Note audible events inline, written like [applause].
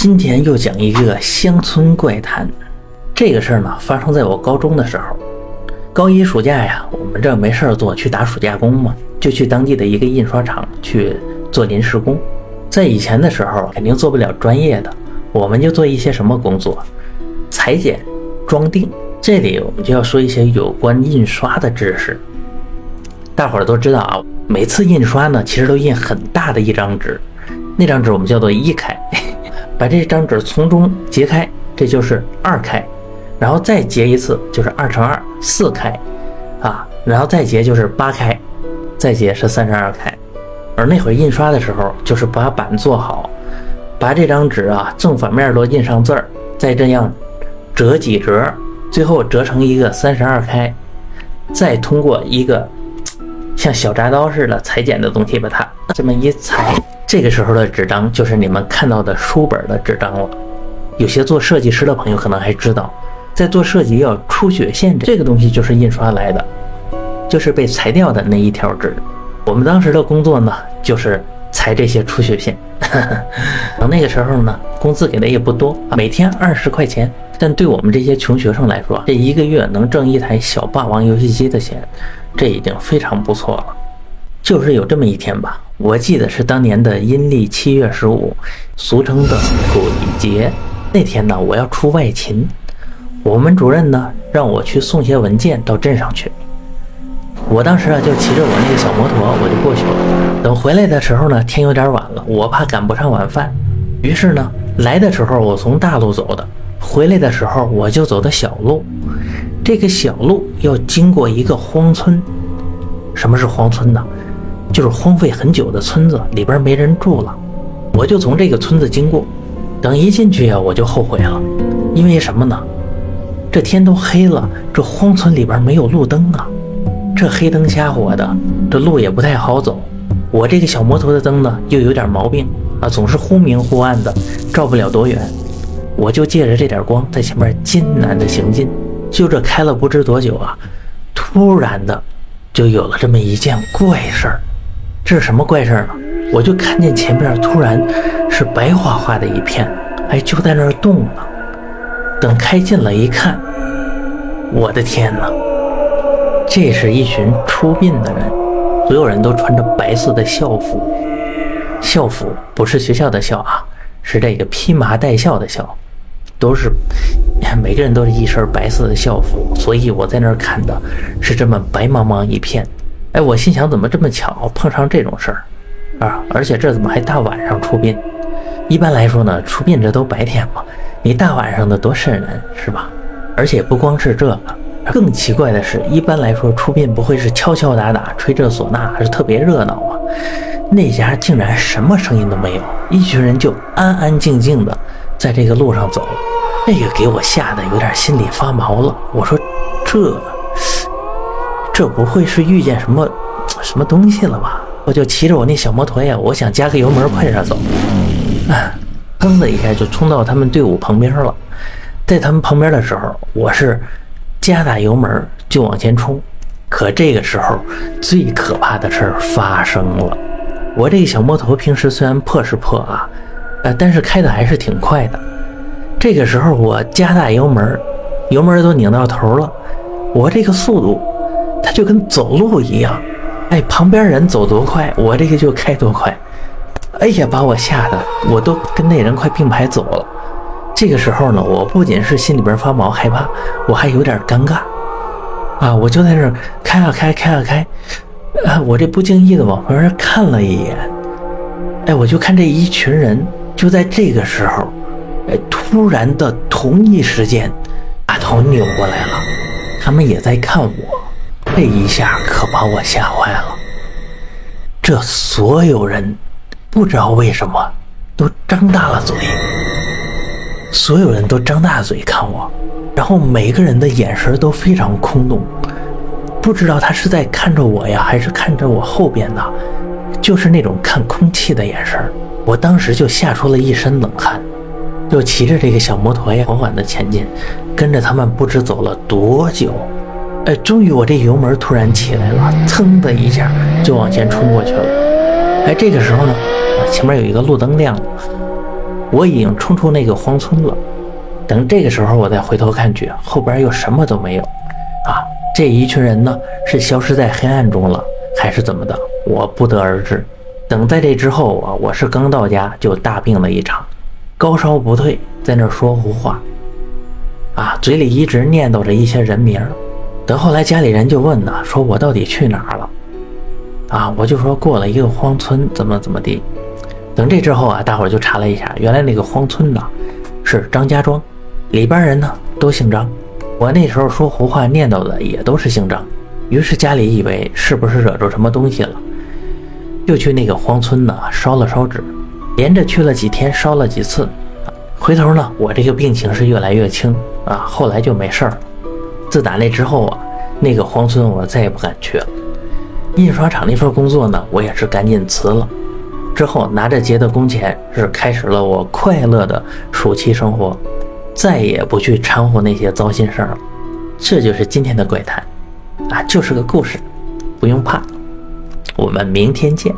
今天又讲一个乡村怪谈。这个事儿呢，发生在我高中的时候。高一暑假呀，我们这没事儿做，去打暑假工嘛，就去当地的一个印刷厂去做临时工。在以前的时候，肯定做不了专业的，我们就做一些什么工作？裁剪、装订。这里我们就要说一些有关印刷的知识。大伙儿都知道啊，每次印刷呢，其实都印很大的一张纸，那张纸我们叫做一开。把这张纸从中截开，这就是二开，然后再截一次就是二乘二四开，啊，然后再截就是八开，再截是三十二开。而那会儿印刷的时候，就是把板做好，把这张纸啊正反面都印上字儿，再这样折几折，最后折成一个三十二开，再通过一个像小铡刀似的裁剪的东西把它这么一裁。这个时候的纸张就是你们看到的书本的纸张了。有些做设计师的朋友可能还知道，在做设计要出血线，这个东西就是印刷来的，就是被裁掉的那一条纸。我们当时的工作呢，就是裁这些出血线。等 [laughs] 那个时候呢，工资给的也不多，每天二十块钱，但对我们这些穷学生来说，这一个月能挣一台小霸王游戏机的钱，这已经非常不错了。就是有这么一天吧。我记得是当年的阴历七月十五，俗称的鬼节。那天呢，我要出外勤，我们主任呢让我去送些文件到镇上去。我当时啊就骑着我那个小摩托，我就过去了。等回来的时候呢，天有点晚了，我怕赶不上晚饭，于是呢，来的时候我从大路走的，回来的时候我就走的小路。这个小路要经过一个荒村。什么是荒村呢？就是荒废很久的村子，里边没人住了。我就从这个村子经过，等一进去呀，我就后悔了，因为什么呢？这天都黑了，这荒村里边没有路灯啊，这黑灯瞎火的，这路也不太好走。我这个小摩托的灯呢，又有点毛病啊，总是忽明忽暗的，照不了多远。我就借着这点光，在前面艰难的行进。就这开了不知多久啊，突然的，就有了这么一件怪事儿。这是什么怪事呢？我就看见前边突然是白花花的一片，哎，就在那儿动呢。等开近了一看，我的天哪！这是一群出殡的人，所有人都穿着白色的校服，校服不是学校的校啊，是这个披麻戴孝的孝，都是每个人都是一身白色的校服，所以我在那儿看的是这么白茫茫一片。哎，我心想，怎么这么巧碰上这种事儿啊？而且这怎么还大晚上出殡？一般来说呢，出殡这都白天嘛，你大晚上的多瘆人，是吧？而且不光是这个，更奇怪的是，一般来说出殡不会是敲敲打打、吹着唢呐，还是特别热闹吗？那家竟然什么声音都没有，一群人就安安静静的在这个路上走，这个给我吓得有点心里发毛了。我说这。这不会是遇见什么 [tsk] 什么东西了吧？我就骑着我那小摩托呀，我想加个油门快点走，啊，砰的一下就冲到他们队伍旁边了。在他们旁边的时候，我是加大油门就往前冲。可这个时候，最可怕的事儿发生了。我这个小摩托平时虽然破是破啊，呃，但是开的还是挺快的。这个时候我加大油门，油门都拧到头了，我这个速度。他就跟走路一样，哎，旁边人走多快，我这个就开多快，哎呀，把我吓得我都跟那人快并排走了。这个时候呢，我不仅是心里边发毛害怕，我还有点尴尬啊！我就在那开啊开，开啊开，啊，我这不经意的往旁边看了一眼，哎，我就看这一群人就在这个时候，哎，突然的同一时间把头扭过来了，他们也在看我。这一下可把我吓坏了。这所有人不知道为什么都张大了嘴，所有人都张大嘴看我，然后每个人的眼神都非常空洞，不知道他是在看着我呀，还是看着我后边呢？就是那种看空气的眼神。我当时就吓出了一身冷汗，就骑着这个小摩托呀，缓缓的前进，跟着他们不知走了多久。哎，终于我这油门突然起来了，噌的一下就往前冲过去了。哎，这个时候呢，前面有一个路灯亮了，我已经冲出那个荒村了。等这个时候我再回头看去，后边又什么都没有。啊，这一群人呢，是消失在黑暗中了，还是怎么的？我不得而知。等在这之后啊，我是刚到家就大病了一场，高烧不退，在那说胡话，啊，嘴里一直念叨着一些人名。等后来家里人就问呢，说我到底去哪儿了？啊，我就说过了一个荒村，怎么怎么地。等这之后啊，大伙就查了一下，原来那个荒村呢，是张家庄，里边人呢都姓张。我那时候说胡话念叨的也都是姓张，于是家里以为是不是惹着什么东西了。就去那个荒村呢，烧了烧纸，连着去了几天，烧了几次。回头呢，我这个病情是越来越轻啊，后来就没事儿。自打那之后啊，那个荒村我再也不敢去了。印刷厂那份工作呢，我也是赶紧辞了。之后拿着结的工钱，是开始了我快乐的暑期生活，再也不去掺和那些糟心事儿了。这就是今天的怪谈，啊，就是个故事，不用怕。我们明天见。